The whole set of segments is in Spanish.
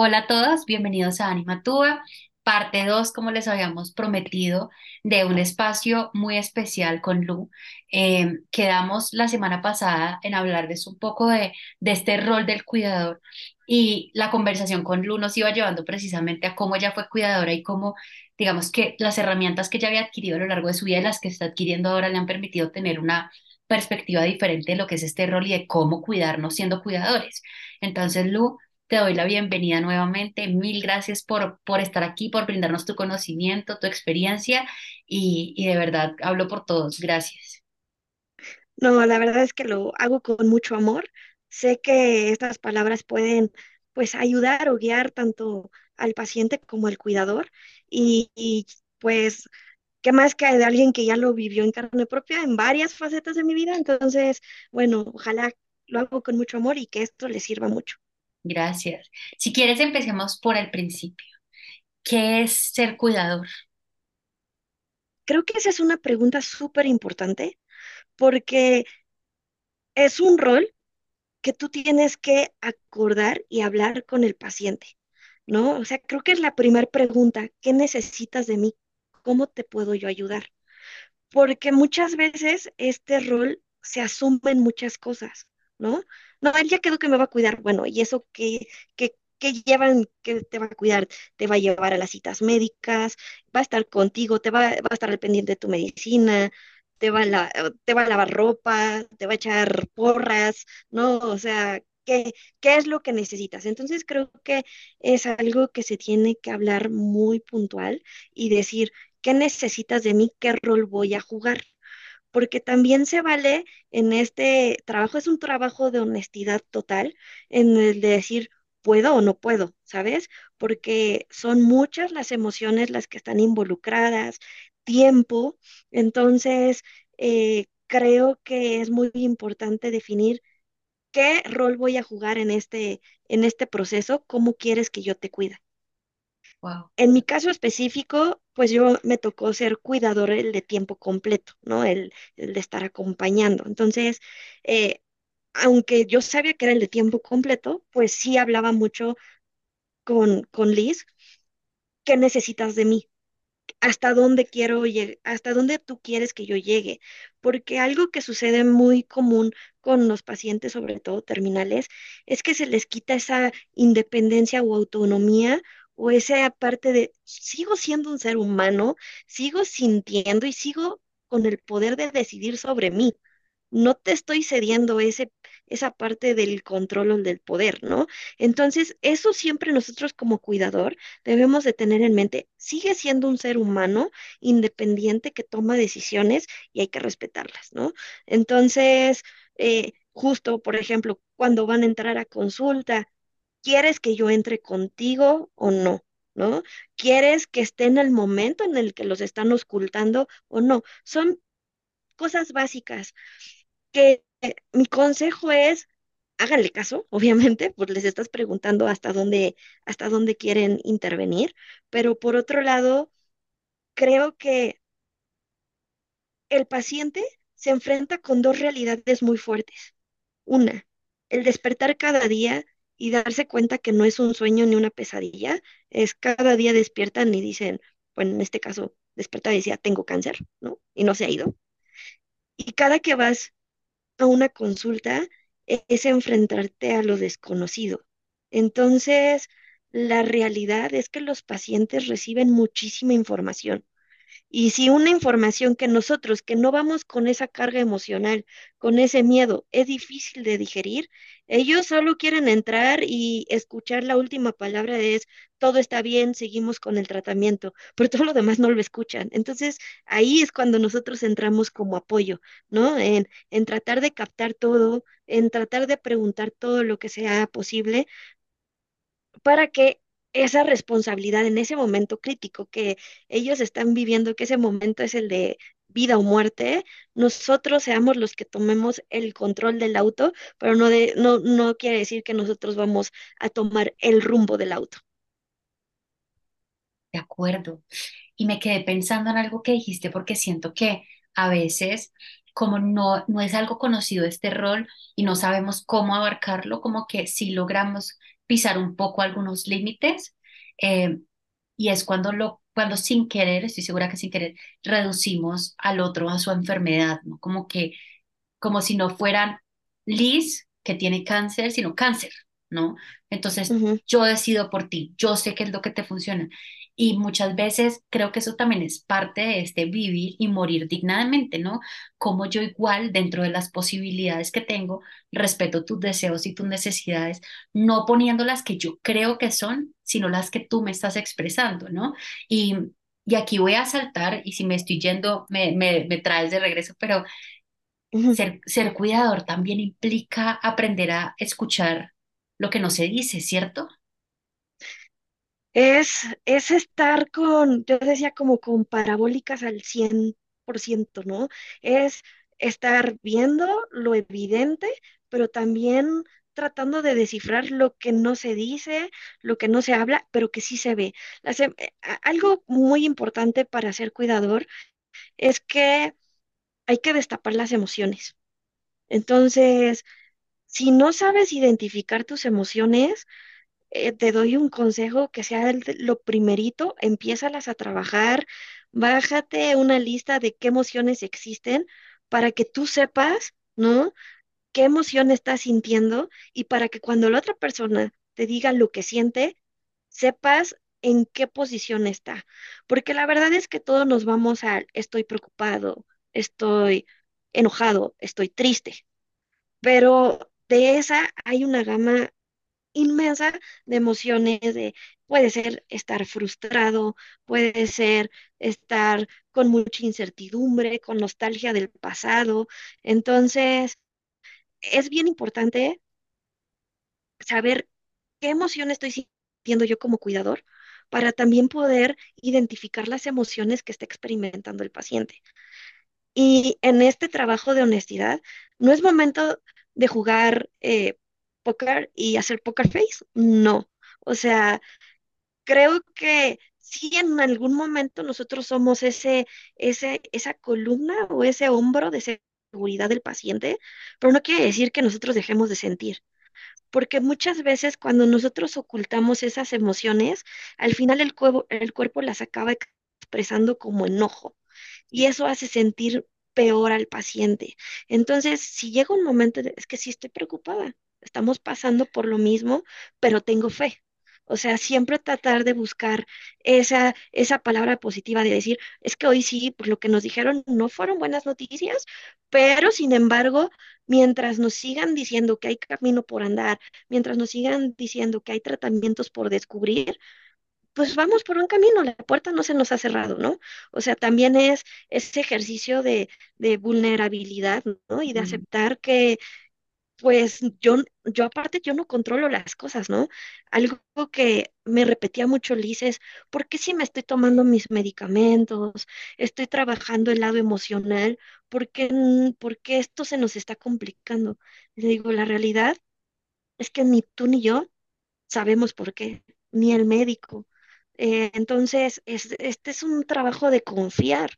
Hola a todos, bienvenidos a Anima Tua, parte 2, como les habíamos prometido, de un espacio muy especial con Lu. Eh, quedamos la semana pasada en hablarles un poco de, de este rol del cuidador y la conversación con Lu nos iba llevando precisamente a cómo ella fue cuidadora y cómo, digamos que las herramientas que ella había adquirido a lo largo de su vida y las que está adquiriendo ahora le han permitido tener una perspectiva diferente de lo que es este rol y de cómo cuidarnos siendo cuidadores. Entonces, Lu, te doy la bienvenida nuevamente. Mil gracias por, por estar aquí, por brindarnos tu conocimiento, tu experiencia y, y de verdad hablo por todos. Gracias. No, la verdad es que lo hago con mucho amor. Sé que estas palabras pueden pues ayudar o guiar tanto al paciente como al cuidador y, y, pues qué más que de alguien que ya lo vivió en carne propia en varias facetas de mi vida. Entonces, bueno, ojalá lo hago con mucho amor y que esto le sirva mucho. Gracias. Si quieres, empecemos por el principio. ¿Qué es ser cuidador? Creo que esa es una pregunta súper importante porque es un rol que tú tienes que acordar y hablar con el paciente, ¿no? O sea, creo que es la primera pregunta, ¿qué necesitas de mí? ¿Cómo te puedo yo ayudar? Porque muchas veces este rol se asume en muchas cosas, ¿no? No, él ya quedó que me va a cuidar, bueno, ¿y eso qué, qué, qué llevan que te va a cuidar? Te va a llevar a las citas médicas, va a estar contigo, te va, va a estar al pendiente de tu medicina, te va a, la- te va a lavar ropa, te va a echar porras, ¿no? O sea, ¿qué, qué es lo que necesitas? Entonces creo que es algo que se tiene que hablar muy puntual y decir, ¿qué necesitas de mí? ¿Qué rol voy a jugar? Porque también se vale en este trabajo, es un trabajo de honestidad total, en el de decir, puedo o no puedo, ¿sabes? Porque son muchas las emociones las que están involucradas, tiempo, entonces eh, creo que es muy importante definir qué rol voy a jugar en este, en este proceso, cómo quieres que yo te cuide. Wow. En mi caso específico, pues yo me tocó ser cuidador el de tiempo completo, ¿no? El, de estar acompañando. Entonces, eh, aunque yo sabía que era el de tiempo completo, pues sí hablaba mucho con, con Liz, ¿qué necesitas de mí? hasta dónde quiero llegar, hasta dónde tú quieres que yo llegue, porque algo que sucede muy común con los pacientes, sobre todo terminales, es que se les quita esa independencia o autonomía o esa parte de sigo siendo un ser humano, sigo sintiendo y sigo con el poder de decidir sobre mí no te estoy cediendo ese, esa parte del control o del poder, ¿no? Entonces, eso siempre nosotros como cuidador debemos de tener en mente, sigue siendo un ser humano independiente que toma decisiones y hay que respetarlas, ¿no? Entonces, eh, justo, por ejemplo, cuando van a entrar a consulta, ¿quieres que yo entre contigo o no? ¿No? ¿Quieres que esté en el momento en el que los están ocultando o no? Son cosas básicas que mi consejo es, háganle caso, obviamente, pues les estás preguntando hasta dónde, hasta dónde quieren intervenir, pero por otro lado, creo que el paciente se enfrenta con dos realidades muy fuertes. Una, el despertar cada día y darse cuenta que no es un sueño ni una pesadilla, es cada día despiertan y dicen, bueno, en este caso, despertar y decía, tengo cáncer, ¿no? Y no se ha ido. Y cada que vas a una consulta es enfrentarte a lo desconocido. Entonces, la realidad es que los pacientes reciben muchísima información y si una información que nosotros, que no vamos con esa carga emocional, con ese miedo, es difícil de digerir, ellos solo quieren entrar y escuchar la última palabra es, todo está bien, seguimos con el tratamiento, pero todo lo demás no lo escuchan. Entonces, ahí es cuando nosotros entramos como apoyo, ¿no? En, en tratar de captar todo, en tratar de preguntar todo lo que sea posible para que esa responsabilidad en ese momento crítico que ellos están viviendo, que ese momento es el de vida o muerte, nosotros seamos los que tomemos el control del auto, pero no, de, no, no quiere decir que nosotros vamos a tomar el rumbo del auto. De acuerdo. Y me quedé pensando en algo que dijiste porque siento que a veces, como no, no es algo conocido este rol y no sabemos cómo abarcarlo, como que sí logramos pisar un poco algunos límites eh, y es cuando lo cuando sin querer, estoy segura que sin querer, reducimos al otro a su enfermedad, ¿no? Como que, como si no fueran Liz, que tiene cáncer, sino cáncer, ¿no? Entonces, Ujú, yo decido por ti, yo sé qué es lo que te funciona. Y muchas veces creo que eso también es parte de este vivir y morir dignamente, ¿no? Como yo igual, dentro de las posibilidades que tengo, respeto tus deseos y tus necesidades, no poniendo las que yo creo que son, sino las que tú me estás expresando, ¿no? Y, y aquí voy a saltar, y si me estoy yendo, me, me, me traes de regreso, pero ser, ser cuidador también implica aprender a escuchar lo que no se dice, ¿cierto? Es, es estar con, yo decía como con parabólicas al cien por ciento ¿no? Es estar viendo lo evidente, pero también tratando de descifrar lo que no se dice, lo que no se habla, pero que sí se ve. Eh, algo muy importante para ser cuidador es que hay que destapar las emociones. Entonces, si no sabes identificar tus emociones, eh, te doy un consejo que sea el lo primerito, empiézalas a trabajar, bájate una lista de qué emociones existen para que tú sepas, ¿no? qué emoción estás sintiendo y para que cuando la otra persona te diga lo que siente, sepas en qué posición está. Porque la verdad es que todos nos vamos a estoy preocupado, estoy enojado, estoy triste, pero de esa hay una gama inmensa de emociones, de, puede ser estar frustrado, puede ser estar con mucha incertidumbre, con nostalgia del pasado. Entonces, es bien importante saber qué emoción estoy sintiendo yo como cuidador para también poder identificar las emociones que está experimentando el paciente. Y en este trabajo de honestidad, no es momento de jugar eh, póker y hacer poker face, no. O sea, creo que sí en algún momento nosotros somos ese, ese, esa columna o ese hombro de seguridad del paciente, pero no quiere decir que nosotros dejemos de sentir porque muchas veces cuando nosotros ocultamos esas emociones, al final el, cuerpo el cuerpo las acaba expresando como enojo y eso hace sentir peor al paciente. Entonces, si llega un momento, de, es que sí estoy preocupada, estamos pasando por lo mismo, pero tengo fe. O sea, siempre tratar de buscar esa, esa palabra positiva de decir, es que hoy sí, por lo que nos dijeron, no fueron buenas noticias, pero sin embargo, mientras nos sigan diciendo que hay camino por andar, mientras nos sigan diciendo que hay tratamientos por descubrir, pues vamos por un camino, la puerta no se nos ha cerrado, ¿no? O sea, también es ese ejercicio de, de vulnerabilidad, ¿no? Y de aceptar que, pues yo, yo aparte, yo no controlo las cosas, ¿no? Algo que me repetía mucho Liz es, ¿por qué si me estoy tomando mis medicamentos, estoy trabajando el lado emocional, ¿por qué, n- por qué esto se nos está complicando? Le digo, la realidad es que ni tú ni yo sabemos por qué, ni el médico. Eh, entonces, es- este es un trabajo de confiar,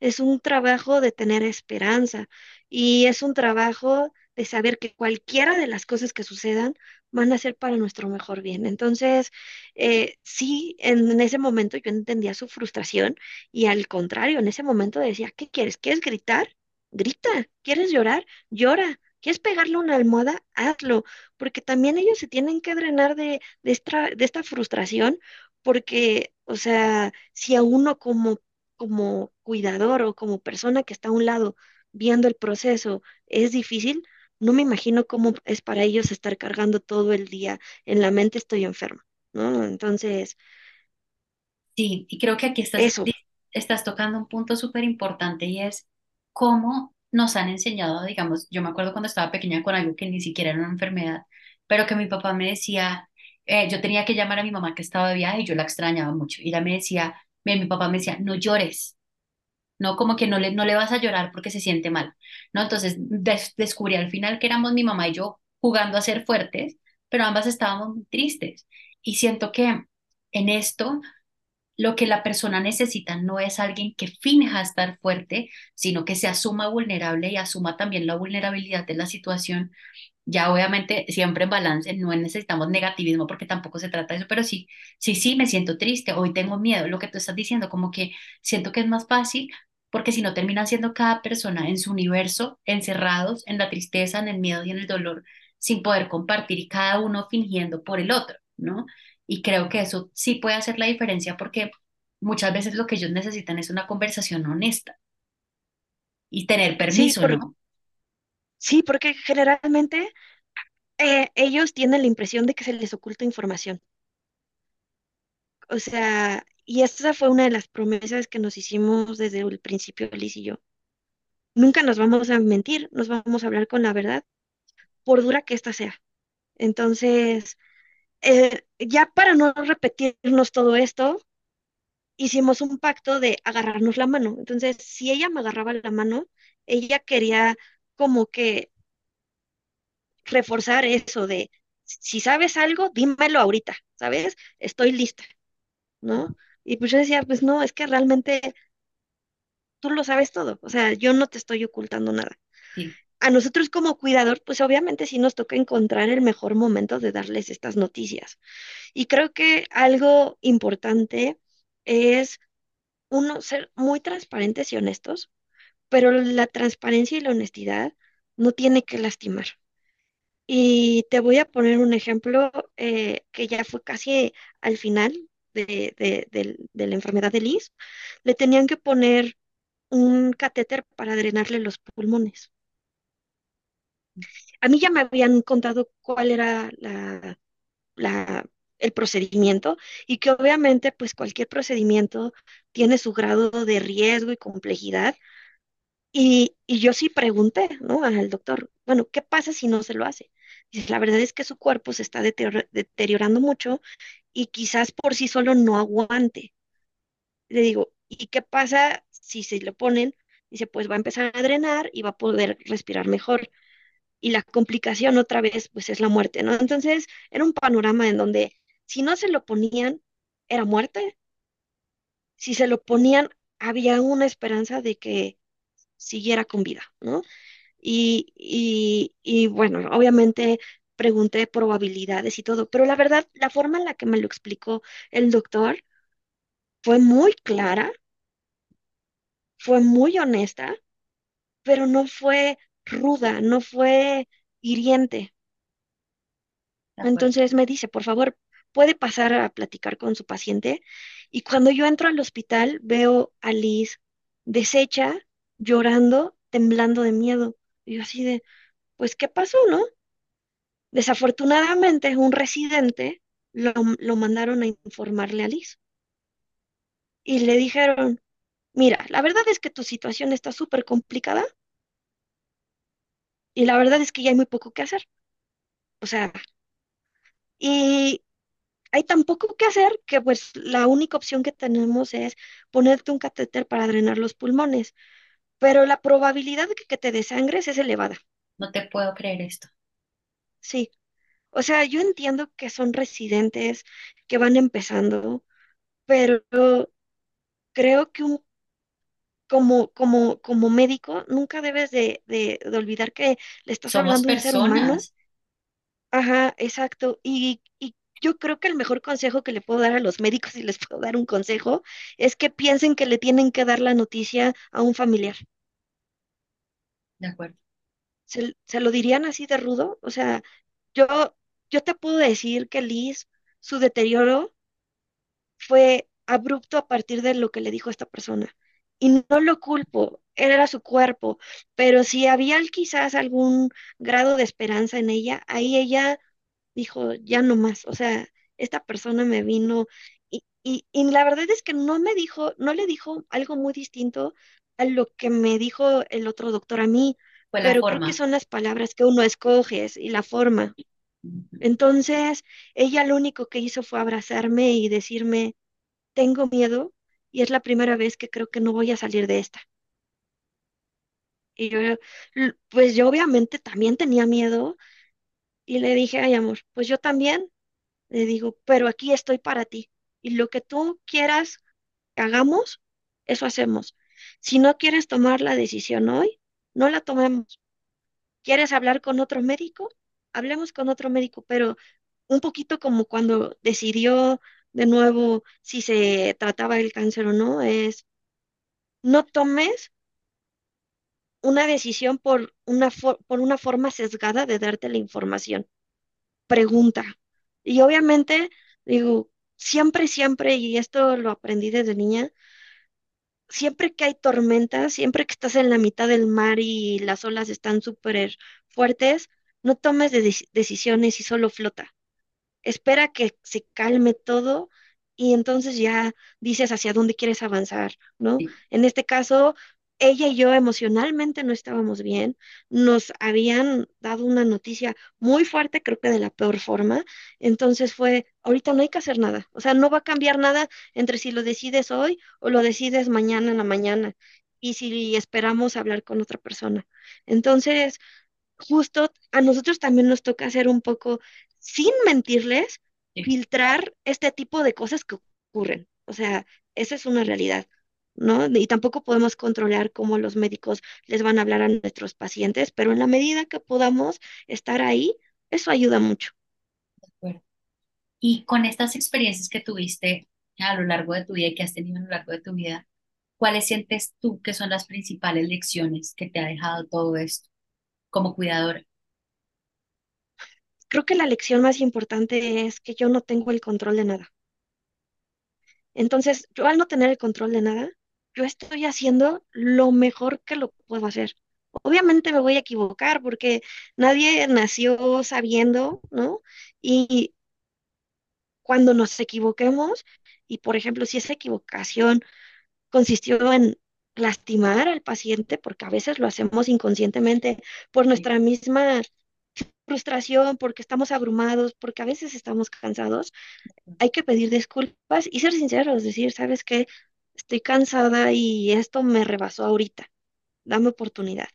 es un trabajo de tener esperanza y es un trabajo de saber que cualquiera de las cosas que sucedan van a ser para nuestro mejor bien. Entonces, eh, sí, en, ese momento yo entendía su frustración y al contrario, en ese momento decía, ¿qué quieres? ¿Quieres gritar? Grita. ¿Quieres llorar? Llora. ¿Quieres pegarle una almohada? Hazlo, porque también ellos se tienen que drenar de, de esta, de esta frustración, porque, o sea, si a uno como como cuidador o como persona que está a un lado viendo el proceso es difícil, no me imagino cómo es para ellos estar cargando todo el día en la mente estoy enferma, ¿no? Entonces, Sí, y creo que aquí estás, eso. estás tocando un punto súper importante y es cómo nos han enseñado, digamos, yo me acuerdo cuando estaba pequeña con algo que ni siquiera era una enfermedad, pero que mi papá me decía, eh, yo tenía que llamar a mi mamá que estaba de viaje y yo la extrañaba mucho, y ella me decía, mi, mi papá me decía, no llores, no como que no le, no le vas a llorar porque se siente mal, ¿no? Entonces des- descubrí al final que éramos mi mamá y yo jugando a ser fuertes, pero ambas estábamos muy tristes, y siento que en esto lo que la persona necesita no es alguien que finja estar fuerte, sino que se asuma vulnerable y asuma también la vulnerabilidad de la situación. Ya obviamente siempre en balance, no necesitamos negativismo porque tampoco se trata de eso, pero sí, sí, sí, me siento triste, hoy tengo miedo, lo que tú estás diciendo, como que siento que es más fácil porque si no termina siendo cada persona en su universo, encerrados en la tristeza, en el miedo y en el dolor, sin poder compartir y cada uno fingiendo por el otro, ¿no? Y creo que eso sí puede hacer la diferencia porque muchas veces lo que ellos necesitan es una conversación honesta y tener Sí, permiso, por, ¿no? sí, porque generalmente eh, ellos tienen la impresión de que se les oculta información. O sea, y esa fue una de las promesas que nos hicimos desde el principio, Liz y yo. Nunca nos vamos a mentir, nos vamos a hablar con la verdad, por dura que ésta sea. Entonces, eh, ya para no repetirnos todo esto, hicimos un pacto de agarrarnos la mano. Entonces, si ella me agarraba la mano, ella quería como que reforzar eso de, si sabes algo, dímelo ahorita, ¿sabes? Estoy lista, ¿no? Y pues yo decía, pues no, es que realmente tú lo sabes todo, o sea, yo no te estoy ocultando nada. Sí, A nosotros como cuidador, pues obviamente sí nos toca encontrar el mejor momento de darles estas noticias. Y creo que algo importante es uno ser muy transparentes y honestos, pero la transparencia y la honestidad no tiene que lastimar. Y te voy a poner un ejemplo eh, que ya fue casi al final de, de- del- de la enfermedad de Liz. Le tenían que poner un catéter para drenarle los pulmones. A mí ya me habían contado cuál era la, la- el procedimiento y que obviamente pues cualquier procedimiento tiene su grado de riesgo y complejidad. Y, y yo sí pregunté, ¿no? Al doctor, bueno, ¿qué pasa si no se lo hace? La verdad es que su cuerpo se está deterior- deteriorando mucho y quizás por sí solo no aguante. Le digo, ¿y qué pasa si se lo ponen? Dice, pues va a empezar a drenar y va a poder respirar mejor. Y la complicación otra vez, pues es la muerte, ¿no? Entonces, era un panorama en donde si no se lo ponían, era muerte. Si se lo ponían, había una esperanza de que siguiera con vida, ¿no? Y, y, y bueno, obviamente pregunté probabilidades y todo, pero la verdad, la forma en la que me lo explicó el doctor fue muy clara, fue muy honesta, pero no fue ruda, no fue hiriente. Entonces me dice, por favor, puede pasar a platicar con su paciente. Y cuando yo entro al hospital, veo a Liz deshecha, llorando, temblando de miedo. Y yo así de, pues, ¿qué pasó, no? Desafortunadamente, un residente lo, lo mandaron a informarle a Liz y le dijeron, mira, la verdad es que tu situación está súper complicada y la verdad es que ya hay muy poco que hacer. O sea, y hay tan poco que hacer que pues la única opción que tenemos es ponerte un catéter para drenar los pulmones, pero la probabilidad de que, que te desangres es elevada. No te puedo creer esto. Sí, o sea, yo entiendo que son residentes que van empezando, pero creo que un como, como, como médico, nunca debes de, de, de olvidar que le estás Somos hablando a un ser humano. personas, Ajá, exacto. Y, y yo creo que el mejor consejo que le puedo dar a los médicos, si les puedo dar un consejo, es que piensen que le tienen que dar la noticia a un familiar. de acuerdo. ¿Se, lo dirían así de rudo? O sea, yo, yo te puedo decir que Liz, su deterioro fue abrupto a partir de lo que le dijo esta persona. Y no lo culpo, era su cuerpo, pero si había quizás algún grado de esperanza en ella, ahí ella dijo, ya no más, o sea, esta persona me vino y, y, y la verdad es que no me dijo, no le dijo algo muy distinto a lo que me dijo el otro doctor a mí, Fue la pero creo que son las palabras que uno escoge y la forma. Entonces, ella lo único que hizo fue abrazarme y decirme, tengo miedo y es la primera vez que creo que no voy a salir de esta. Y yo, pues yo obviamente también tenía miedo y le dije, ay amor, pues yo también, le digo, pero aquí estoy para ti. Y lo que tú quieras que hagamos, eso hacemos. Si no quieres tomar la decisión hoy, no la tomemos. ¿Quieres hablar con otro médico? hablemos con otro médico, pero un poquito como cuando decidió de nuevo si se trataba el cáncer o no, es no tomes una decisión por una, for- por una forma sesgada de darte la información. Pregunta. Y obviamente, digo, siempre, siempre, y esto lo aprendí desde niña, siempre que hay tormentas, siempre que estás en la mitad del mar y las olas están súper fuertes, no tomes de- decisiones y solo flota espera que se calme todo y entonces ya dices hacia dónde quieres avanzar, ¿no? Sí, En este caso, ella y yo emocionalmente no estábamos bien, nos habían dado una noticia muy fuerte, creo que de la peor forma, entonces fue, ahorita no hay que hacer nada, o sea, no va a cambiar nada entre si lo decides hoy o lo decides mañana en la mañana. Y si esperamos hablar con otra persona. Entonces, justo a nosotros también nos toca hacer un poco, sin mentirles, sí, filtrar este tipo de cosas que ocurren. O sea, esa es una realidad, ¿no? Y tampoco podemos controlar cómo los médicos les van a hablar a nuestros pacientes, pero en la medida que podamos estar ahí, eso ayuda mucho. de acuerdo. Y con estas experiencias que tuviste a lo largo de tu vida y que has tenido a lo largo de tu vida, ¿cuáles sientes tú que son las principales lecciones que te ha dejado todo esto como cuidadora? Creo que la lección más importante es que yo no tengo el control de nada. Entonces, yo al no tener el control de nada, yo estoy haciendo lo mejor que lo puedo hacer. Obviamente me voy a equivocar porque nadie nació sabiendo, ¿no? Y cuando nos equivoquemos, y por ejemplo, si esa equivocación consistió en lastimar al paciente, porque a veces lo hacemos inconscientemente por nuestra misma frustración, porque estamos abrumados, porque a veces estamos cansados, hay que pedir disculpas y ser sinceros, decir, ¿sabes qué? Estoy cansada y esto me rebasó ahorita, dame oportunidad.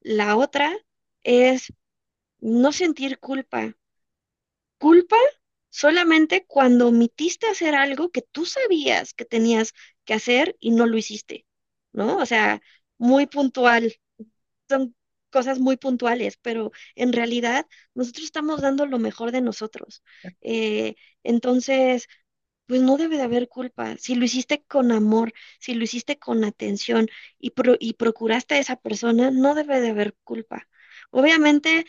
La otra es no sentir culpa. Culpa solamente cuando omitiste hacer algo que tú sabías que tenías que hacer y no lo hiciste, ¿no? O sea, muy puntual, son cosas muy puntuales, pero en realidad nosotros estamos dando lo mejor de nosotros. Eh, entonces, pues no debe de haber culpa. Si lo hiciste con amor, si lo hiciste con atención y, pro- y procuraste a esa persona, no debe de haber culpa. Obviamente,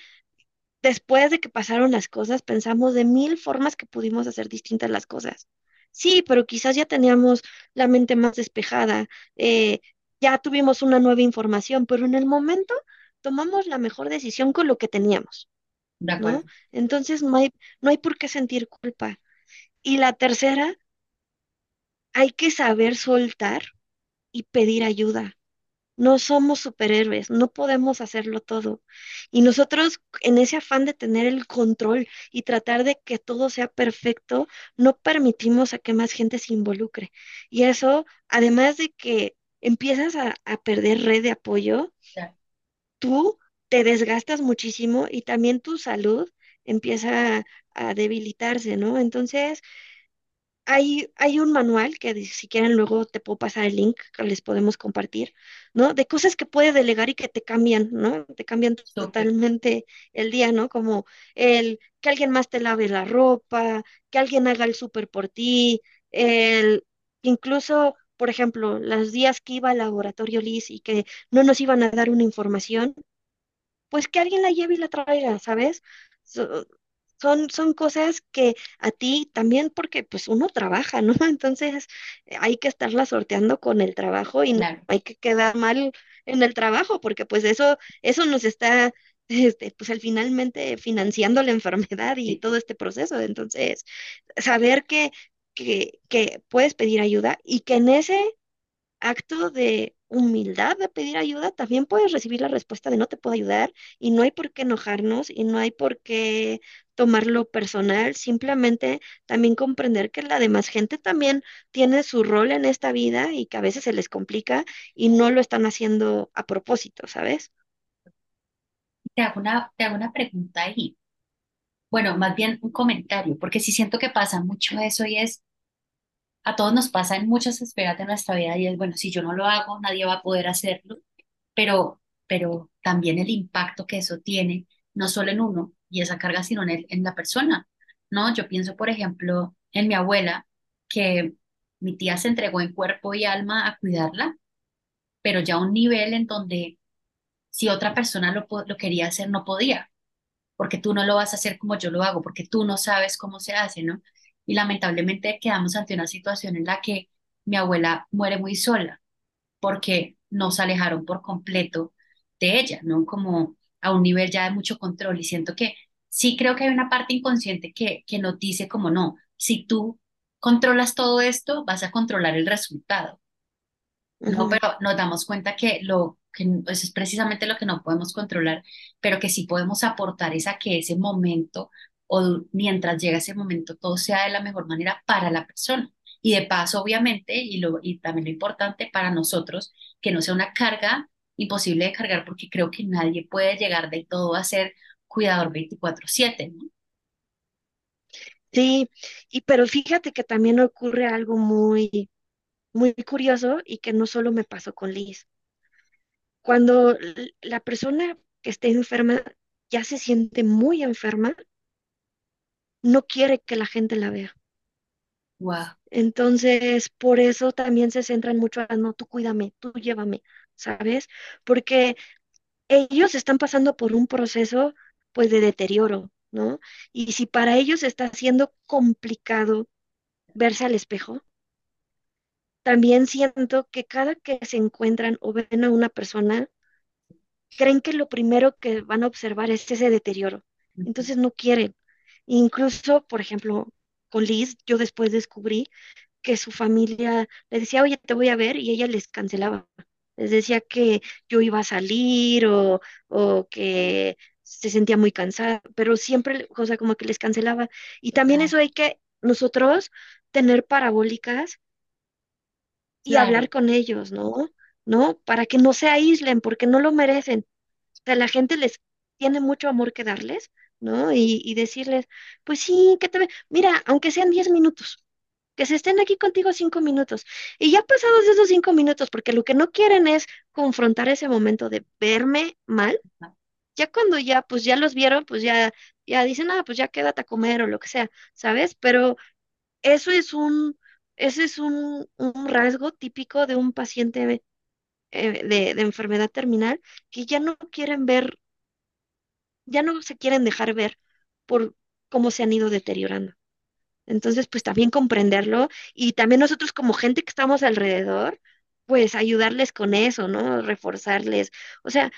después de que pasaron las cosas, pensamos de mil formas que pudimos hacer distintas las cosas. Sí, pero quizás ya teníamos la mente más despejada, eh, ya tuvimos una nueva información, pero en el momento tomamos la mejor decisión con lo que teníamos, de Entonces no hay, no hay por qué sentir culpa. Y la tercera, hay que saber soltar y pedir ayuda. No somos superhéroes, no podemos hacerlo todo. Y nosotros, en ese afán de tener el control y tratar de que todo sea perfecto, no permitimos a que más gente se involucre. Y eso, además de que empiezas a, a perder red de apoyo, tú te desgastas muchísimo y también tu salud empieza a, debilitarse, ¿no? Entonces, hay, hay un manual que si quieren luego te puedo pasar el link que les podemos compartir, ¿no? De cosas que puedes delegar y que te cambian, ¿no? Te cambian totalmente el día, ¿no? Como el que alguien más te lave la ropa, que alguien haga el súper por ti, el incluso, por ejemplo, los días que iba al laboratorio Liz y que no nos iban a dar una información, pues que alguien la lleve y la traiga, ¿sabes? So- son, son cosas que a ti también, porque pues uno trabaja, ¿no? Entonces eh, hay que estarla sorteando con el trabajo y no hay que quedar mal en el trabajo, porque pues eso, eso nos está, este, pues al finalmente financiando la enfermedad y sí, todo este proceso. Entonces, saber que, que, que puedes pedir ayuda y que en ese acto de humildad de pedir ayuda, también puedes recibir la respuesta de no te puedo ayudar y no hay por qué enojarnos y no hay por qué tomarlo personal, simplemente también comprender que la demás gente también tiene su rol en esta vida y que a veces se les complica y no lo están haciendo a propósito, ¿sabes? te hago una, te hago una pregunta ahí. Bueno, más bien un comentario, porque sí siento que pasa mucho eso y es, a todos nos pasa en muchas esferas de nuestra vida y es, bueno, si yo no lo hago, nadie va a poder hacerlo, pero, pero también el impacto que eso tiene, no solo en uno, y esa carga sino en, en la persona, ¿no? Yo pienso, por ejemplo, en mi abuela, que mi tía se entregó en cuerpo y alma a cuidarla, pero ya a un nivel en donde si otra persona lo, lo quería hacer, no podía, porque tú no lo vas a hacer como yo lo hago, porque tú no sabes cómo se hace, ¿no? Y lamentablemente quedamos ante una situación en la que mi abuela muere muy sola porque nos alejaron por completo de ella, ¿no? Como a un nivel ya de mucho control y siento que sí creo que hay una parte inconsciente que, que nos dice como no, si tú controlas todo esto, vas a controlar el resultado, ¿no? Pero nos damos cuenta que lo que eso es precisamente lo que no podemos controlar, pero que sí podemos aportar es a que ese momento o mientras llega ese momento todo sea de la mejor manera para la persona. Y de paso, obviamente, y, lo, y también lo importante para nosotros, que no sea una carga imposible de cargar, porque creo que nadie puede llegar de todo a ser cuidador veinticuatro siete ¿no? Sí, y pero fíjate que también ocurre algo muy, muy curioso y que no solo me pasó con Liz. Cuando la persona que esté enferma ya se siente muy enferma, no quiere que la gente la vea. Wow. Entonces, por eso también se centran mucho a, no, tú cuídame, tú llévame, ¿sabes? Porque ellos están pasando por un proceso, pues, de deterioro, ¿no? Y si para ellos está siendo complicado verse al espejo, también siento que cada que se encuentran o ven a una persona, creen que lo primero que van a observar es ese deterioro. Entonces no quieren. Incluso, por ejemplo, con Liz, yo después descubrí que su familia le decía, oye, te voy a ver, y ella les cancelaba. Les decía que yo iba a salir o, o que se sentía muy cansada, pero siempre, o sea, como que les cancelaba. Y también eso hay que nosotros tener parabólicas y Claro, hablar con ellos, ¿no? ¿No? Para que no se aíslen, porque no lo merecen. O sea, la gente les tiene mucho amor que darles, ¿no? Y, y decirles, pues sí, que te ve, mira, aunque sean 10 minutos, que se estén aquí contigo cinco minutos. Y ya pasados esos cinco minutos, porque lo que no quieren es confrontar ese momento de verme mal, ya cuando ya, pues ya los vieron, pues ya, ya dicen, ah, pues ya quédate a comer o lo que sea, ¿sabes? Pero eso es un, ese es un, un rasgo típico de un paciente eh, de, de enfermedad terminal que ya no quieren ver, ya no se quieren dejar ver por cómo se han ido deteriorando. Entonces, pues también comprenderlo y también nosotros como gente que estamos alrededor, pues ayudarles con eso, ¿no? Reforzarles. O sea,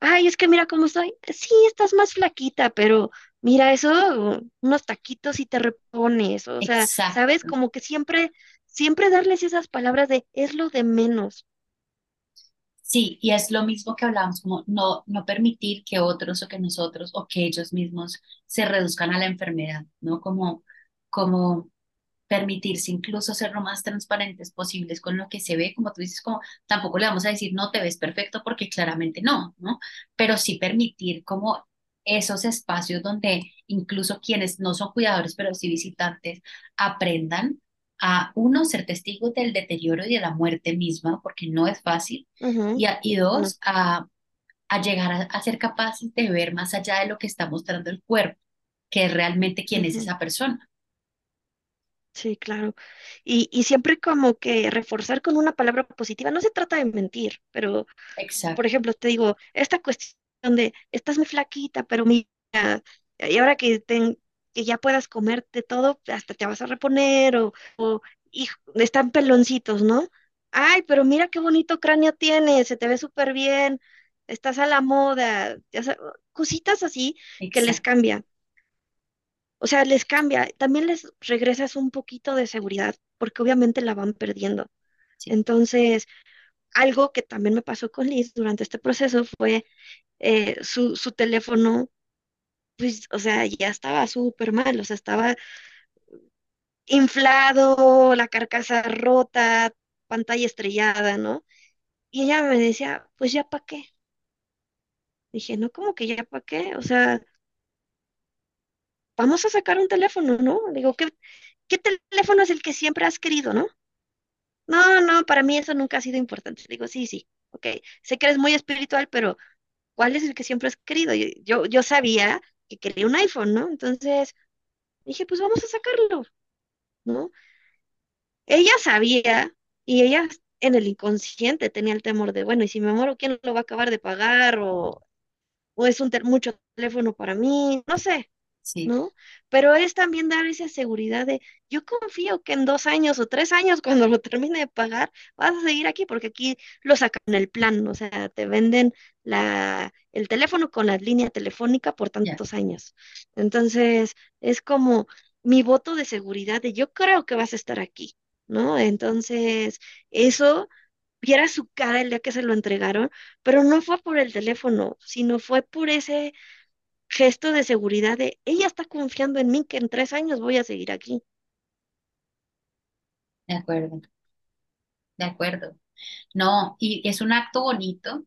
ay, es que mira cómo estoy. Sí, estás más flaquita, pero mira eso, unos taquitos y te repones. O sea, ¿sabes? Como que siempre, siempre darles esas palabras de es lo de menos. Sí, y es lo mismo que hablábamos, como no, no permitir que otros o que nosotros o que ellos mismos se reduzcan a la enfermedad, ¿no? Como, como permitirse incluso ser lo más transparentes posibles con lo que se ve, como tú dices, como tampoco le vamos a decir no te ves perfecto porque claramente no, ¿no? Pero sí permitir como esos espacios donde incluso quienes no son cuidadores, pero sí visitantes, aprendan a uno, ser testigos del deterioro y de la muerte misma, porque no es fácil, y, a- y dos, a, a llegar a, a ser capaces de ver más allá de lo que está mostrando el cuerpo, que es realmente quién es esa persona. Sí, claro. Y, y siempre como que reforzar con una palabra positiva. No se trata de mentir, pero por Exacto, ejemplo, te digo, esta cuestión de estás muy flaquita, pero mira, y ahora que, ten- que ya puedas comerte todo, hasta te vas a reponer o, o hijo, están peloncitos, ¿no? Ay, pero mira qué bonito cráneo tienes, se te ve súper bien, estás a la moda, ya cositas así que les cambia. O sea, les cambia. También les regresas un poquito de seguridad, porque obviamente la van perdiendo. Sí. Entonces, algo que también me pasó con Liz durante este proceso fue eh, su, su teléfono, pues, o sea, ya estaba súper mal, o sea, estaba inflado, la carcasa rota, pantalla estrellada, ¿no? Y ella me decía, pues ya para qué. Dije, no, ¿cómo que ya para qué? O sea, vamos a sacar un teléfono, ¿no? Le digo, ¿qué, qué teléfono es el que siempre has querido, ¿no? No, no, para mí eso nunca ha sido importante. Digo, sí, sí, ok, sé que eres muy espiritual, pero ¿cuál es el que siempre has querido? Yo, yo sabía que quería un iPhone, ¿no? Entonces dije, pues vamos a sacarlo, ¿no? Ella sabía y ella en el inconsciente tenía el temor de, bueno, y si me muero, ¿quién lo va a acabar de pagar? O, es un mucho teléfono para mí, no sé. Sí, ¿no? Pero es también dar esa seguridad de, yo confío que en dos años o tres años, cuando lo termine de pagar, vas a seguir aquí, porque aquí lo sacan el plan, o sea, te venden la, el teléfono con la línea telefónica por tantos años. Entonces, es como mi voto de seguridad de, yo creo que vas a estar aquí, ¿no? Entonces, eso... Viera su cara el día que se lo entregaron, pero no fue por el teléfono, sino fue por ese gesto de seguridad de ella está confiando en mí que en tres años voy a seguir aquí. de acuerdo, de acuerdo. No, y es un acto bonito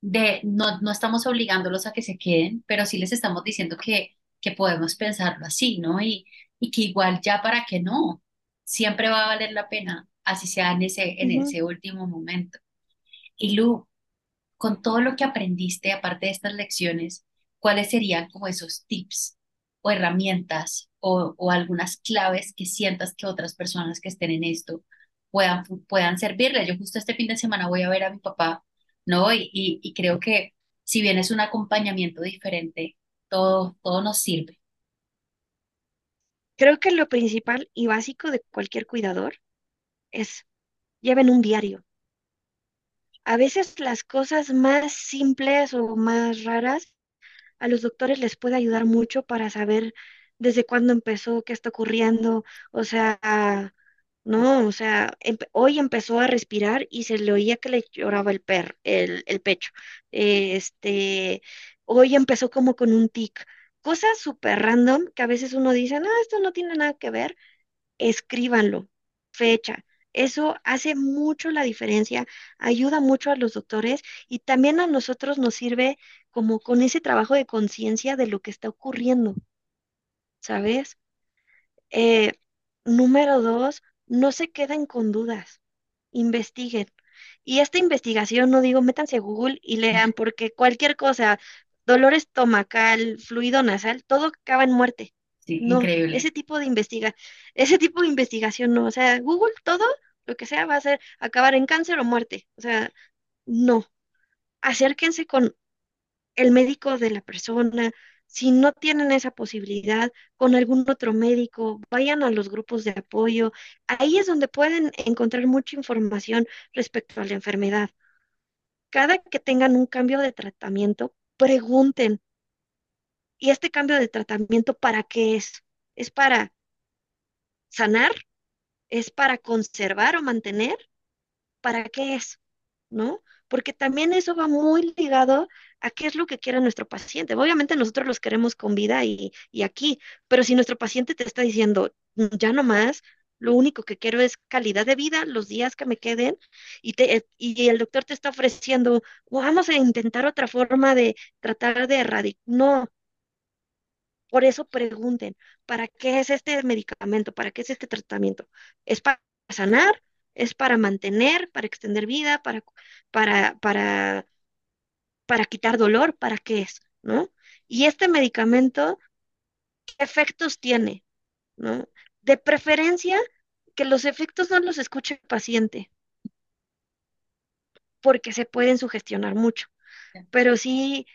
de, no, no estamos obligándolos a que se queden, pero sí les estamos diciendo que, que podemos pensarlo así, ¿no? Y, y que igual ya para que no, siempre va a valer la pena, así sea en ese, en ese último momento. Y Lu, con todo lo que aprendiste, aparte de estas lecciones, ¿cuáles serían como esos tips o herramientas o, o algunas claves que sientas que otras personas que estén en esto puedan, puedan servirle? Yo justo este fin de semana voy a ver a mi papá, ¿no? Y, y, y creo que si bien es un acompañamiento diferente, todo, todo nos sirve. Creo que lo principal y básico de cualquier cuidador es lleven un diario. A veces las cosas más simples o más raras a los doctores les puede ayudar mucho para saber desde cuándo empezó, qué está ocurriendo, o sea, no, o sea, hoy empezó a respirar y se le oía que le lloraba el el, el pecho. Este, hoy empezó como con un tic. Cosas súper random que a veces uno dice, no, esto no tiene nada que ver, escríbanlo, fecha. Eso hace mucho la diferencia, ayuda mucho a los doctores y también a nosotros nos sirve como con ese trabajo de conciencia de lo que está ocurriendo, ¿sabes? Eh, número dos, no se queden con dudas, investiguen. Y esta investigación, no digo, métanse a Google y lean, porque cualquier cosa, dolor estomacal, fluido nasal, todo acaba en muerte. Sí, No, ese increíble. tipo de investiga, ese tipo de investigación no. O sea, Google, todo lo que sea va a ser acabar en cáncer o muerte. O sea, no. Acérquense con el médico de la persona. Si no tienen esa posibilidad, con algún otro médico, vayan a los grupos de apoyo. Ahí es donde pueden encontrar mucha información respecto a la enfermedad. Cada que tengan un cambio de tratamiento, pregunten, ¿y este cambio de tratamiento para qué es? ¿Es para sanar? ¿Es para conservar o mantener? ¿Para qué es? ¿No? Porque también eso va muy ligado a qué es lo que quiere nuestro paciente. Obviamente nosotros los queremos con vida y, y aquí, pero si nuestro paciente te está diciendo, "Mm, ya no más, lo único que quiero es calidad de vida, los días que me queden, y, te, y el doctor te está ofreciendo, vamos a intentar otra forma de tratar de erradicar. No, por eso pregunten, ¿para qué es este medicamento? ¿Para qué es este tratamiento? ¿Es para sanar? ¿Es para mantener, para extender vida, para, para, para, para quitar dolor? ¿Para qué es? ¿No? Y este medicamento, ¿qué efectos tiene? ¿No? De preferencia, que los efectos no los escuche el paciente, porque se pueden sugestionar mucho. Pero sí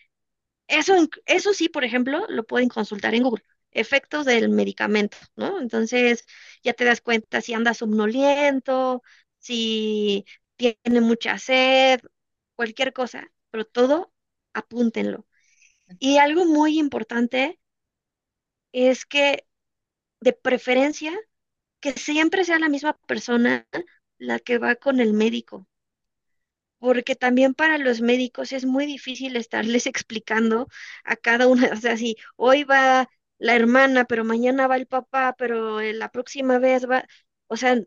Eso, eso sí, por ejemplo, lo pueden consultar en Google. Efectos del medicamento, ¿no? Entonces ya te das cuenta si anda somnoliento, si tiene mucha sed, cualquier cosa, pero todo apúntenlo. Y algo muy importante es que de preferencia que siempre sea la misma persona la que va con el médico. Porque también para los médicos es muy difícil estarles explicando a cada una, o sea, si hoy va la hermana, pero mañana va el papá, pero eh, la próxima vez va, o sea,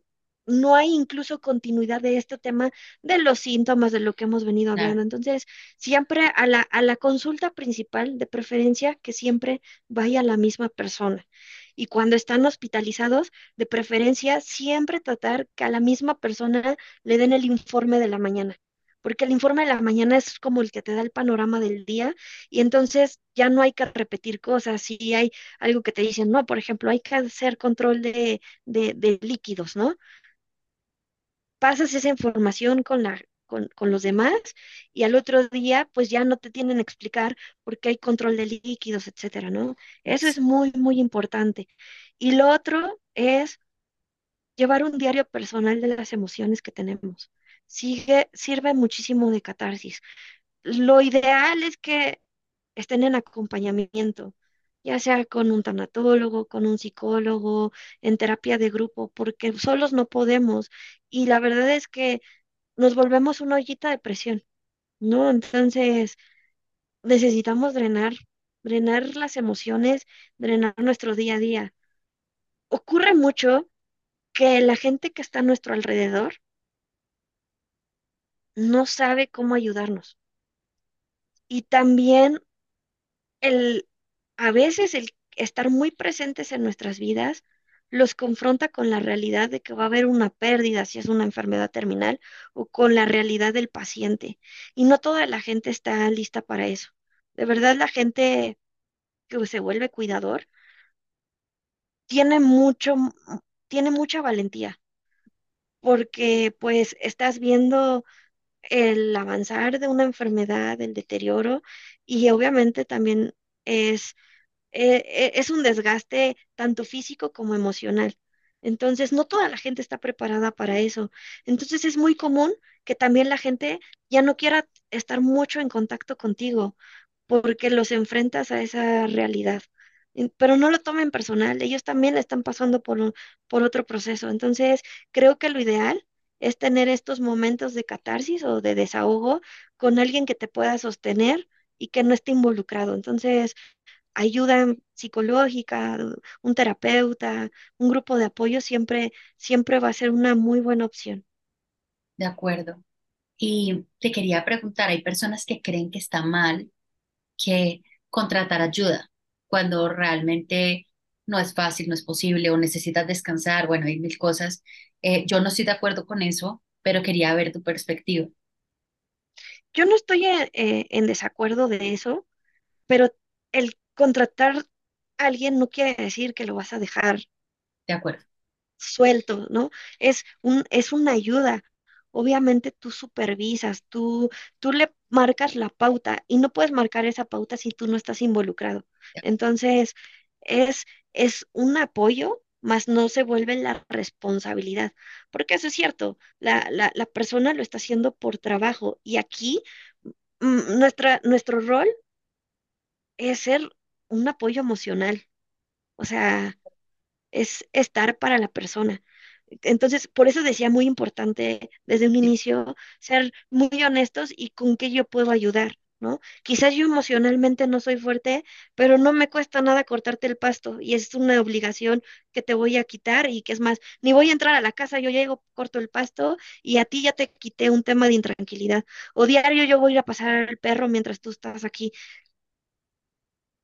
no hay incluso continuidad de este tema de los síntomas de lo que hemos venido Claro. hablando. Entonces, siempre a la, a la consulta principal, de preferencia, que siempre vaya la misma persona. Y cuando están hospitalizados, de preferencia, siempre tratar que a la misma persona le den el informe de la mañana porque el informe de la mañana es como el que te da el panorama del día y entonces ya no hay que repetir cosas. Si hay algo que te dicen, no, por ejemplo, hay que hacer control de, de, líquidos, ¿no? Pasas esa información con la, con, con los demás y al otro día pues ya no te tienen que explicar por qué hay control de líquidos, etcétera, ¿no? Eso es muy, muy importante. Y lo otro es llevar un diario personal de las emociones que tenemos. Sirve muchísimo de catarsis. Lo ideal es que estén en acompañamiento, ya sea con un tanatólogo, con un psicólogo, en terapia de grupo, porque solos no podemos. Y la verdad es que nos volvemos una ollita de presión, ¿no? Entonces necesitamos drenar, drenar las emociones, drenar nuestro día a día. Ocurre mucho que la gente que está a nuestro alrededor no sabe cómo ayudarnos. Y también el, a veces el estar muy presentes en nuestras vidas los confronta con la realidad de que va a haber una pérdida si es una enfermedad terminal o con la realidad del paciente. Y no toda la gente está lista para eso. De verdad, la gente que se vuelve cuidador tiene mucho, tiene mucha valentía, porque pues estás viendo el avanzar de una enfermedad, el deterioro, y obviamente también es, eh, eh, es un desgaste tanto físico como emocional. Entonces, no toda la gente está preparada para eso. Entonces, es muy común que también la gente ya no quiera estar mucho en contacto contigo porque los enfrentas a esa realidad. Pero no lo tomen personal, ellos también están pasando por, por otro proceso. Entonces, creo que lo ideal es tener estos momentos de catarsis o de desahogo con alguien que te pueda sostener y que no esté involucrado. Entonces, ayuda psicológica, un terapeuta, un grupo de apoyo siempre, siempre va a ser una muy buena opción. De acuerdo. Y te quería preguntar, hay personas que creen que está mal que contratar ayuda cuando realmente no es fácil, no es posible o necesitas descansar, bueno, hay mil cosas. Eh, yo no estoy de acuerdo con eso, pero quería ver tu perspectiva. Yo no estoy eh, eh, en desacuerdo de eso pero el contratar a alguien no quiere decir que lo vas a dejar De acuerdo. suelto, ¿no? Es un, es una ayuda. Obviamente tú supervisas, tú, tú le marcas la pauta y no puedes marcar esa pauta si tú no estás involucrado. Entonces, es, es un apoyo, más no se vuelve la responsabilidad, porque eso es cierto, la, la, la persona lo está haciendo por trabajo y aquí mm, nuestra, nuestro rol es ser un apoyo emocional, o sea, es estar para la persona. Entonces, por eso decía muy importante desde un inicio ser muy honestos y con qué yo puedo ayudar, ¿no? Quizás yo emocionalmente no soy fuerte, pero no me cuesta nada cortarte el pasto y es una obligación que te voy a quitar y que es más, ni voy a entrar a la casa, yo llego, corto el pasto y a ti ya te quité un tema de intranquilidad. O diario yo voy a ir a pasar al perro mientras tú estás aquí.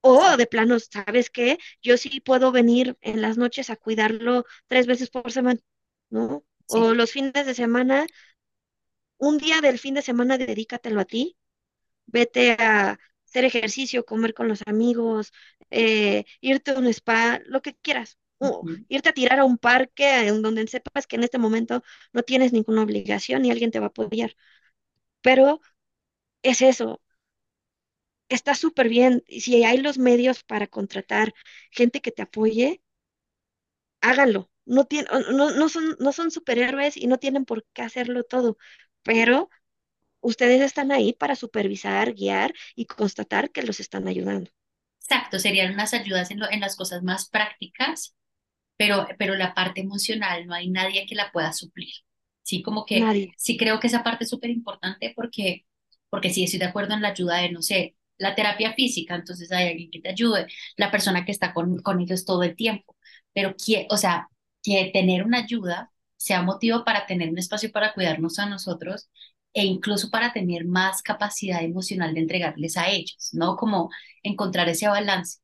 O de plano, ¿sabes qué? Yo sí puedo venir en las noches a cuidarlo tres veces por semana, ¿no? Sí. O los fines de semana, un día del fin de semana dedícatelo a ti, vete a hacer ejercicio, comer con los amigos, eh, irte a un spa, lo que quieras. O irte a tirar a un parque en donde sepas que en este momento no tienes ninguna obligación y alguien te va a apoyar. Pero es eso, está súper bien. Si hay los medios para contratar gente que te apoye, háganlo. No, tien- no, no son, no son superhéroes y no tienen por qué hacerlo todo, pero ustedes están ahí para supervisar, guiar y constatar que los están ayudando. Exacto, serían unas ayudas en, lo- en las cosas más prácticas pero, pero la parte emocional no hay nadie que la pueda suplir. Sí, como que Nadie, sí creo que esa parte es súper importante porque, porque sí estoy de acuerdo en la ayuda de, no sé, la terapia física, entonces hay alguien que te ayude, la persona que está con, con ellos todo el tiempo, pero que, o sea, que tener una ayuda sea motivo para tener un espacio para cuidarnos a nosotros e incluso para tener más capacidad emocional de entregarles a ellos, ¿no? Como encontrar ese balance.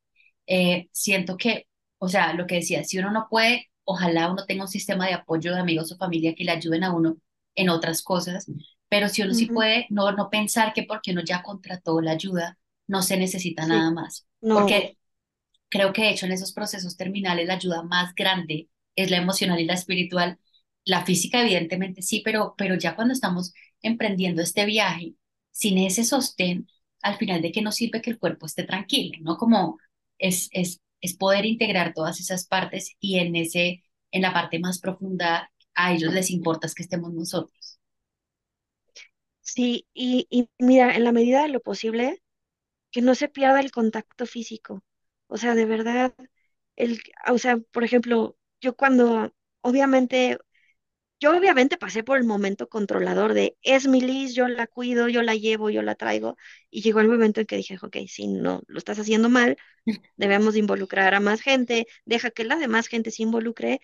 Eh, siento que o sea, lo que decía, si uno no puede, ojalá uno tenga un sistema de apoyo de amigos o familia que le ayuden a uno en otras cosas, pero si uno sí ujú, puede, no, no pensar que porque uno ya contrató la ayuda, no se necesita nada sí, más, no, porque creo que de hecho en esos procesos terminales la ayuda más grande es la emocional y la espiritual. La física evidentemente sí, pero, pero ya cuando estamos emprendiendo este viaje, sin ese sostén, al final de qué nos sirve que el cuerpo esté tranquilo, ¿no? Como es, es, es poder integrar todas esas partes y en ese, en la parte más profunda, a ellos les importa es que estemos nosotros. sí, y, y mira, en la medida de lo posible, que no se pierda el contacto físico. O sea, de verdad, el, o sea, por ejemplo, yo cuando, obviamente, yo obviamente pasé por el momento controlador de, es mi Liz, yo la cuido, yo la llevo, yo la traigo, y llegó el momento en que dije, ok, si no lo estás haciendo mal, debemos de involucrar a más gente, deja que la demás gente se involucre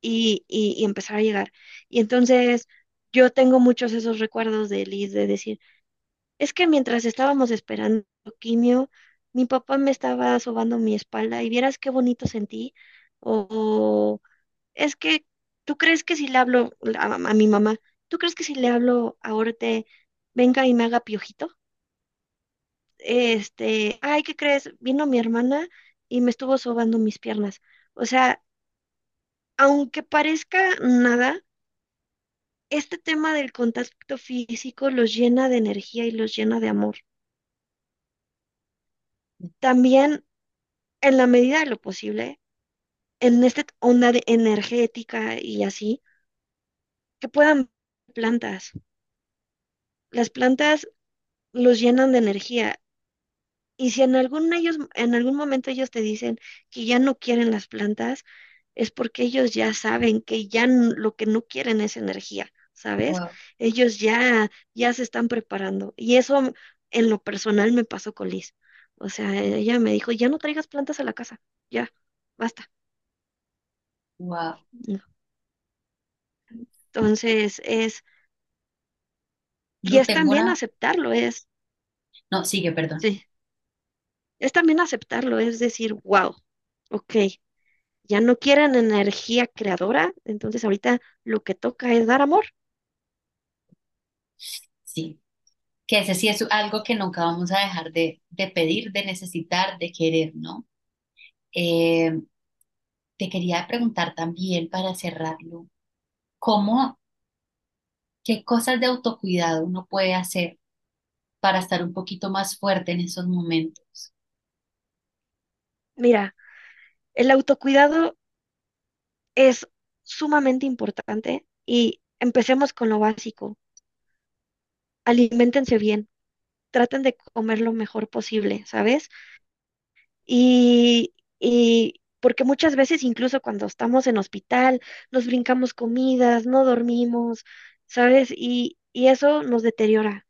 y, y, y empezar a llegar. Y entonces, yo tengo muchos esos recuerdos de Liz, de decir, es que mientras estábamos esperando quimio, mi papá me estaba sobando mi espalda y vieras qué bonito sentí. O es que tú crees que si le hablo a, mi mamá, ¿tú crees que si le hablo ahorita venga y me haga piojito? Este, ay, ¿qué crees? Vino mi hermana y me estuvo sobando mis piernas. O sea, aunque parezca nada, este tema del contacto físico los llena de energía y los llena de amor. También, en la medida de lo posible, en esta onda de energética y así, que puedan plantas. Las plantas los llenan de energía. Y si en algún, ellos, en algún momento ellos te dicen que ya no quieren las plantas, es porque ellos ya saben que ya lo que no quieren es energía, ¿sabes? Wow, Ellos ya, ya se están preparando. Y eso en lo personal me pasó con Liz. O sea, ella me dijo, ya no traigas plantas a la casa, ya, basta. Wow. Entonces, es, y es tengo también una... aceptarlo, es, No, sigue, perdón. sí, es también aceptarlo, es decir, wow, ok, ya no quieren energía creadora, entonces ahorita lo que toca es dar amor. Sí, que ese sí es algo que nunca vamos a dejar de, de pedir, de necesitar, de querer, ¿no? Eh, te quería preguntar también para cerrarlo, ¿cómo, qué cosas de autocuidado uno puede hacer para estar un poquito más fuerte en esos momentos? Mira, el autocuidado es sumamente importante y empecemos con lo básico. Aliméntense bien, traten de comer lo mejor posible, ¿sabes? Y, y porque muchas veces, incluso cuando estamos en hospital, nos brincamos comidas, no dormimos, ¿sabes? Y, y eso nos deteriora.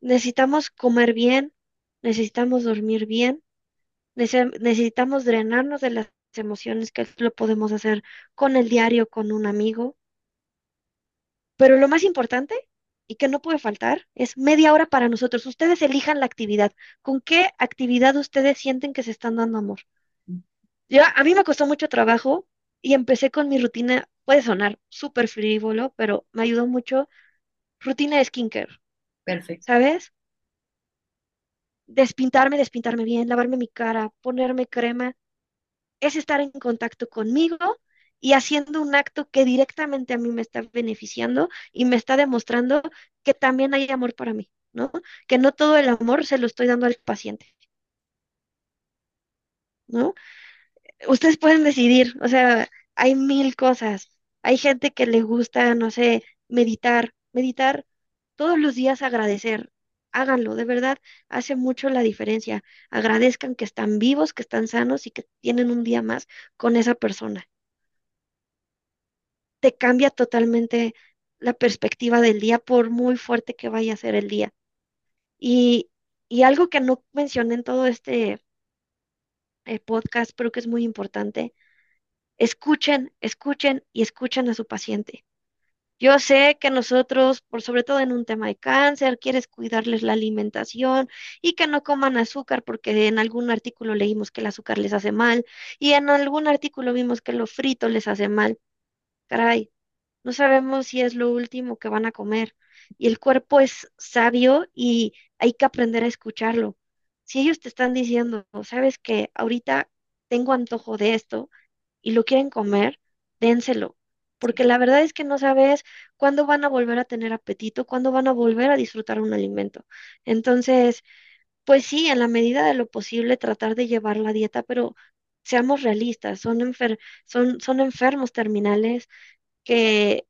Necesitamos comer bien, necesitamos dormir bien, nece- necesitamos drenarnos de las emociones, que lo podemos hacer con el diario, con un amigo. Pero lo más importante y que no puede faltar es media hora para nosotros. Ustedes elijan la actividad. ¿Con qué actividad ustedes sienten que se están dando amor? Ya, a mí me costó mucho trabajo y empecé con mi rutina, puede sonar súper frívolo, pero me ayudó mucho, rutina de skincare, Perfecto, ¿sabes? Despintarme, despintarme bien, lavarme mi cara, ponerme crema, es estar en contacto conmigo y haciendo un acto que directamente a mí me está beneficiando y me está demostrando que también hay amor para mí, ¿no? Que no todo el amor se lo estoy dando al paciente, ¿no? Ustedes pueden decidir, o sea, hay mil cosas. Hay gente que le gusta, no sé, meditar, meditar todos los días, agradecer. Háganlo, de verdad, hace mucho la diferencia. Agradezcan que están vivos, que están sanos y que tienen un día más con esa persona. Te cambia totalmente la perspectiva del día, por muy fuerte que vaya a ser el día. Y, y algo que no mencioné en todo este eh, podcast, pero que es muy importante Escuchen, escuchen y escuchen a su paciente. Yo sé que nosotros, por sobre todo en un tema de cáncer, quieres cuidarles la alimentación y que no coman azúcar porque en algún artículo leímos que el azúcar les hace mal y en algún artículo vimos que lo frito les hace mal. Caray, no sabemos si es lo último que van a comer. Y el cuerpo es sabio y hay que aprender a escucharlo. Si ellos te están diciendo, sabes que ahorita tengo antojo de esto y lo quieren comer, dénselo. Porque la verdad es que no sabes cuándo van a volver a tener apetito, cuándo van a volver a disfrutar un alimento. Entonces, pues sí, en la medida de lo posible tratar de llevar la dieta, pero seamos realistas, son enfer- son, son enfermos terminales que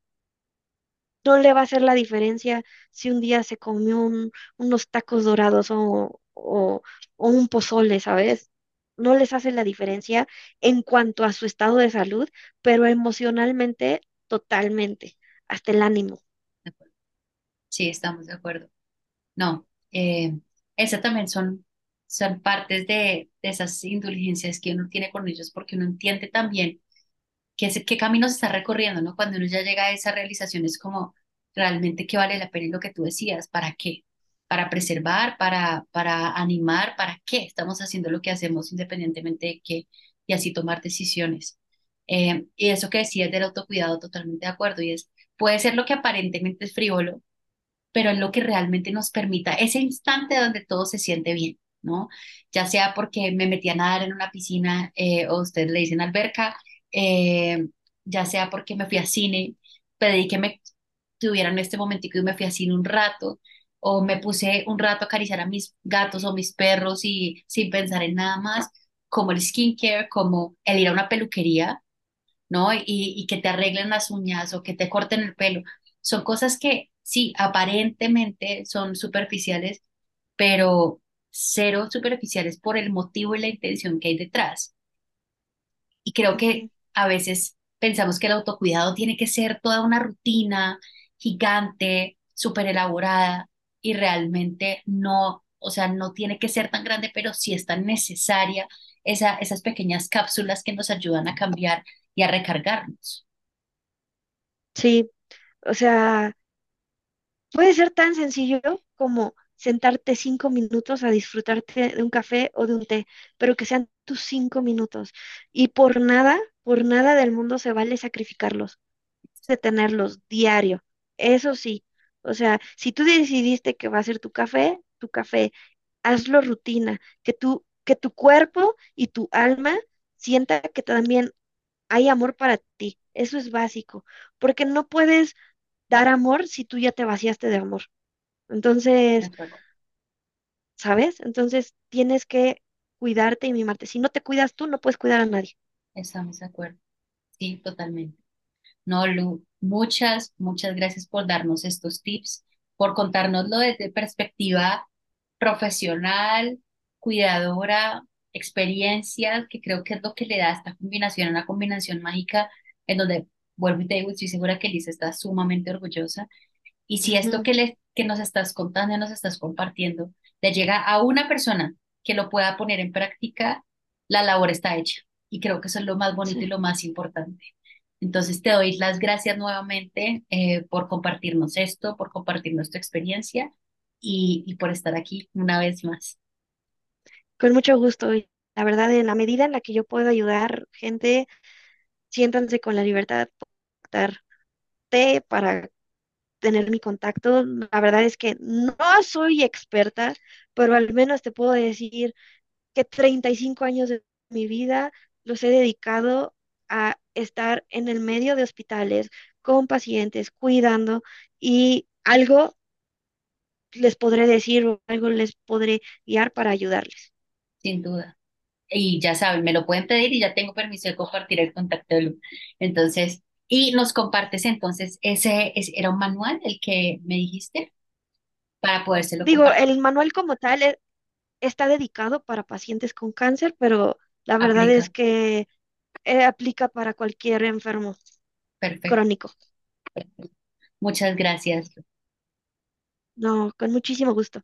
no le va a hacer la diferencia si un día se comió un- unos tacos dorados o, o, o un pozole, ¿sabes? No les hace la diferencia en cuanto a su estado de salud, pero emocionalmente, totalmente, hasta el ánimo. Sí, estamos de acuerdo. No, eh, esas también son, son partes de, de esas indulgencias que uno tiene con ellos porque uno entiende también qué, qué camino se está recorriendo, ¿no? Cuando uno ya llega a esa realización es como realmente qué vale la pena y lo que tú decías, ¿para qué? Para preservar, para, para animar, ¿para qué estamos haciendo lo que hacemos independientemente de qué y así tomar decisiones? Eh, y eso que decías del autocuidado, totalmente de acuerdo, y es, puede ser lo que aparentemente es frívolo, pero es lo que realmente nos permita ese instante donde todo se siente bien, ¿no? Ya sea porque me metí a nadar en una piscina eh, o ustedes le dicen alberca, eh, ya sea porque me fui a cine, pedí que me tuvieran este momentico y me fui a cine un rato, o me puse un rato a acariciar a mis gatos o mis perros y sin pensar en nada más, como el skincare, como el ir a una peluquería ¿no? Y, y que te arreglen las uñas o que te corten el pelo. Son cosas que sí, aparentemente son superficiales, pero cero superficiales por el motivo y la intención que hay detrás. Y creo que a veces pensamos que el autocuidado tiene que ser toda una rutina gigante, súper elaborada, y realmente no, o sea, no tiene que ser tan grande, pero sí es tan necesaria esa, esas pequeñas cápsulas que nos ayudan a cambiar y a recargarnos. Sí, o sea, puede ser tan sencillo como sentarte cinco minutos a disfrutarte de un café o de un té, pero que sean tus cinco minutos. Y por nada, por nada del mundo se vale sacrificarlos. de tenerlos diario. Eso sí, o sea, si tú decidiste que va a ser tu café, tu café, hazlo rutina, que tu, que tu cuerpo y tu alma sienta que también hay amor para ti. Eso es básico, porque no puedes dar amor si tú ya te vaciaste de amor. ¿De Entonces? ¿sabes? Entonces tienes que cuidarte y mimarte. Si no te cuidas tú, no puedes cuidar a nadie. Estamos de acuerdo. Sí, totalmente. No, Lu, muchas, muchas gracias por darnos estos tips, por contárnoslo desde perspectiva profesional, cuidadora, experiencia, que creo que es lo que le da esta combinación, una combinación mágica en donde, vuelvo y te digo, estoy segura que Lisa está sumamente orgullosa. Y si esto que, le, que nos estás contando y nos estás compartiendo le llega a una persona que lo pueda poner en práctica, la labor está hecha. Y creo que eso es lo más bonito y lo más importante. Entonces te doy las gracias nuevamente eh, por compartirnos esto, por compartirnos tu experiencia y, y por estar aquí una vez más. Con mucho gusto. La verdad, en la medida en la que yo puedo ayudar gente, siéntanse con la libertad de para tener mi contacto. La verdad es que no soy experta, pero al menos te puedo decir que 35 años de mi vida los he dedicado a estar en el medio de hospitales con pacientes, cuidando y algo les podré decir o algo les podré guiar para ayudarles. Sin duda. Y ya saben, me lo pueden pedir y ya tengo permiso de compartir el contacto de Lu. Entonces, y nos compartes entonces, ese, ese era un manual el que me dijiste para podérselo Digo, compartir. el manual como tal e- está dedicado para pacientes con cáncer, pero la verdad es que eh, aplica para cualquier enfermo Perfecto. crónico. Muchas gracias. No, con muchísimo gusto.